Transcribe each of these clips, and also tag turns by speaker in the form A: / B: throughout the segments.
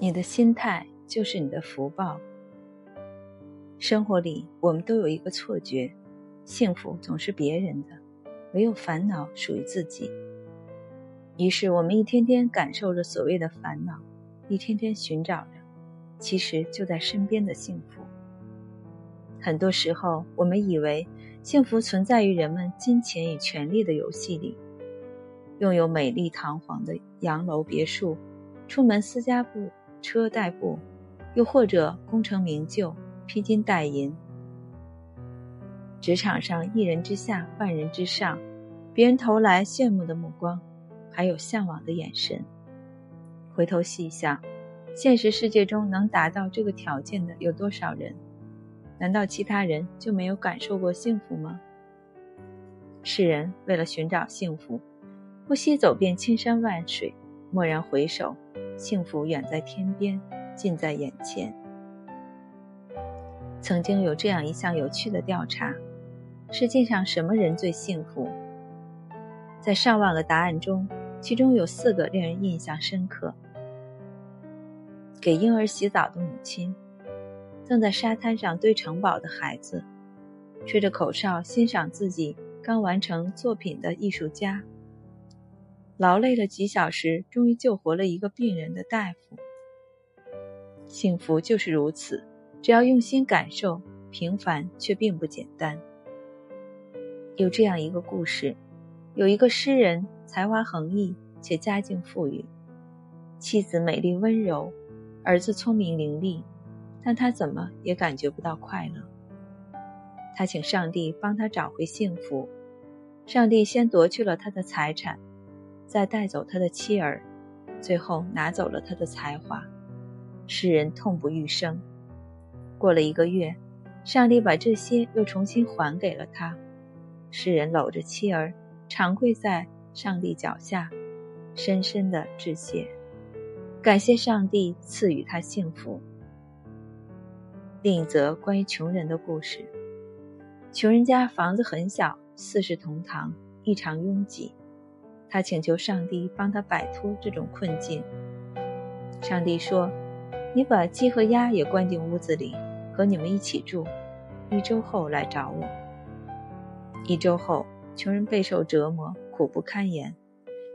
A: 你的心态就是你的福报。生活里，我们都有一个错觉：幸福总是别人的，唯有烦恼属于自己。于是，我们一天天感受着所谓的烦恼，一天天寻找着，其实就在身边的幸福。很多时候，我们以为幸福存在于人们金钱与权力的游戏里，拥有美丽堂皇的洋楼别墅，出门私家步车代步，又或者功成名就。披金戴银，职场上一人之下万人之上，别人投来羡慕的目光，还有向往的眼神。回头细想，现实世界中能达到这个条件的有多少人？难道其他人就没有感受过幸福吗？世人为了寻找幸福，不惜走遍千山万水，蓦然回首，幸福远在天边，近在眼前。曾经有这样一项有趣的调查：世界上什么人最幸福？在上万个答案中，其中有四个令人印象深刻：给婴儿洗澡的母亲，正在沙滩上堆城堡的孩子，吹着口哨欣赏自己刚完成作品的艺术家，劳累了几小时终于救活了一个病人的大夫。幸福就是如此。只要用心感受，平凡却并不简单。有这样一个故事：有一个诗人，才华横溢且家境富裕，妻子美丽温柔，儿子聪明伶俐，但他怎么也感觉不到快乐。他请上帝帮他找回幸福，上帝先夺去了他的财产，再带走他的妻儿，最后拿走了他的才华。诗人痛不欲生。过了一个月，上帝把这些又重新还给了他。诗人搂着妻儿，长跪在上帝脚下，深深的致谢，感谢上帝赐予他幸福。另一则关于穷人的故事：穷人家房子很小，四世同堂，异常拥挤。他请求上帝帮他摆脱这种困境。上帝说：“你把鸡和鸭也关进屋子里。”和你们一起住，一周后来找我。一周后，穷人备受折磨，苦不堪言，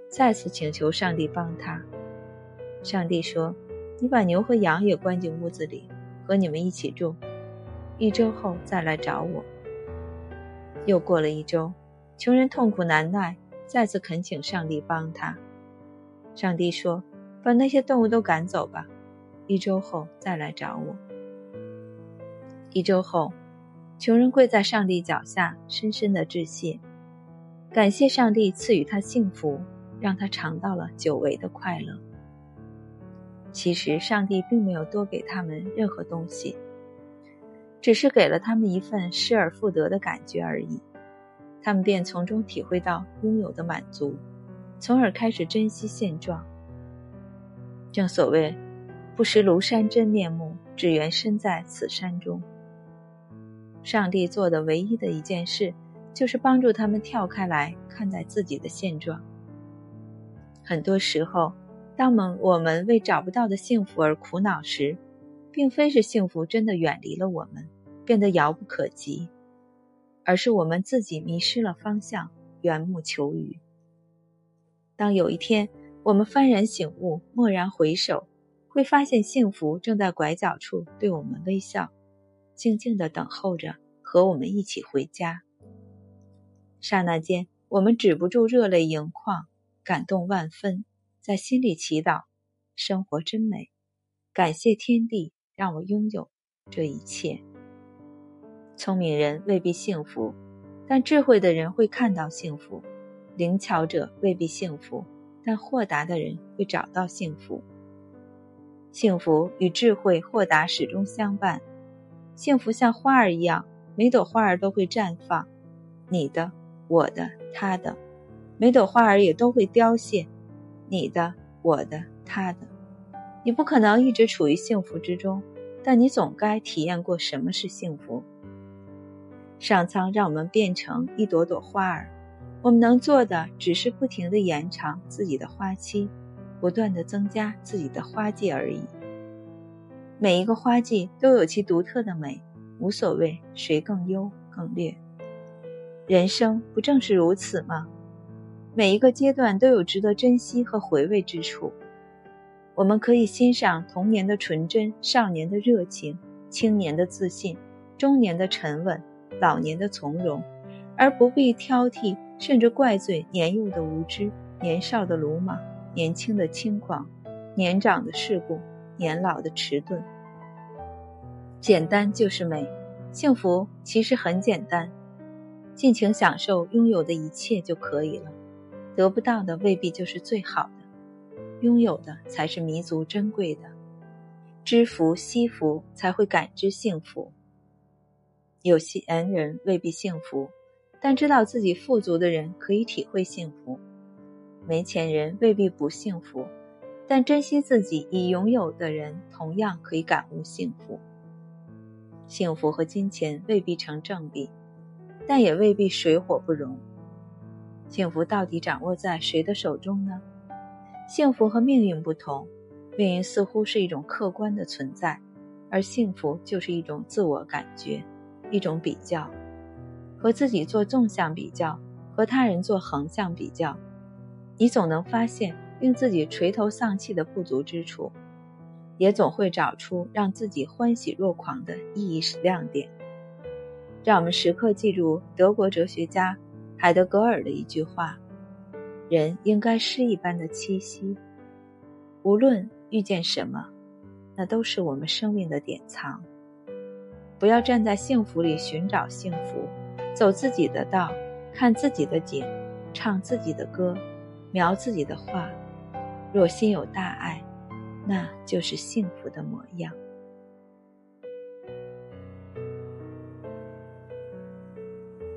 A: 再次请求上帝帮他。上帝说：“你把牛和羊也关进屋子里，和你们一起住，一周后再来找我。”又过了一周，穷人痛苦难耐，再次恳请上帝帮他。上帝说：“把那些动物都赶走吧，一周后再来找我。”一周后，穷人跪在上帝脚下，深深的致谢，感谢上帝赐予他幸福，让他尝到了久违的快乐。其实，上帝并没有多给他们任何东西，只是给了他们一份失而复得的感觉而已。他们便从中体会到拥有的满足，从而开始珍惜现状。正所谓，不识庐山真面目，只缘身在此山中。上帝做的唯一的一件事，就是帮助他们跳开来看待自己的现状。很多时候，当我们我们为找不到的幸福而苦恼时，并非是幸福真的远离了我们，变得遥不可及，而是我们自己迷失了方向，缘木求鱼。当有一天我们幡然醒悟，蓦然回首，会发现幸福正在拐角处对我们微笑。静静的等候着和我们一起回家。刹那间，我们止不住热泪盈眶，感动万分，在心里祈祷：生活真美，感谢天地让我拥有这一切。聪明人未必幸福，但智慧的人会看到幸福；灵巧者未必幸福，但豁达的人会找到幸福。幸福与智慧、豁达始终相伴。幸福像花儿一样，每朵花儿都会绽放，你的、我的、他的；每朵花儿也都会凋谢，你的、我的、他的。你不可能一直处于幸福之中，但你总该体验过什么是幸福。上苍让我们变成一朵朵花儿，我们能做的只是不停地延长自己的花期，不断地增加自己的花季而已。每一个花季都有其独特的美，无所谓谁更优更劣。人生不正是如此吗？每一个阶段都有值得珍惜和回味之处。我们可以欣赏童年的纯真、少年的热情、青年的自信、中年的沉稳、老年的从容，而不必挑剔甚至怪罪年幼的无知、年少的鲁莽、年轻的轻狂、年长的世故、年老的迟钝。简单就是美，幸福其实很简单，尽情享受拥有的一切就可以了。得不到的未必就是最好的，拥有的才是弥足珍贵的。知福惜福，才会感知幸福。有钱人未必幸福，但知道自己富足的人可以体会幸福；没钱人未必不幸福，但珍惜自己已拥有的人同样可以感悟幸福。幸福和金钱未必成正比，但也未必水火不容。幸福到底掌握在谁的手中呢？幸福和命运不同，命运似乎是一种客观的存在，而幸福就是一种自我感觉，一种比较，和自己做纵向比较，和他人做横向比较，你总能发现令自己垂头丧气的不足之处，也总会找出让自己欢喜若狂的意义是亮点。让我们时刻记住德国哲学家。海德格尔的一句话：“人应该诗一般的栖息，无论遇见什么，那都是我们生命的典藏。不要站在幸福里寻找幸福，走自己的道，看自己的景，唱自己的歌，描自己的画。若心有大爱，那就是幸福的模样。”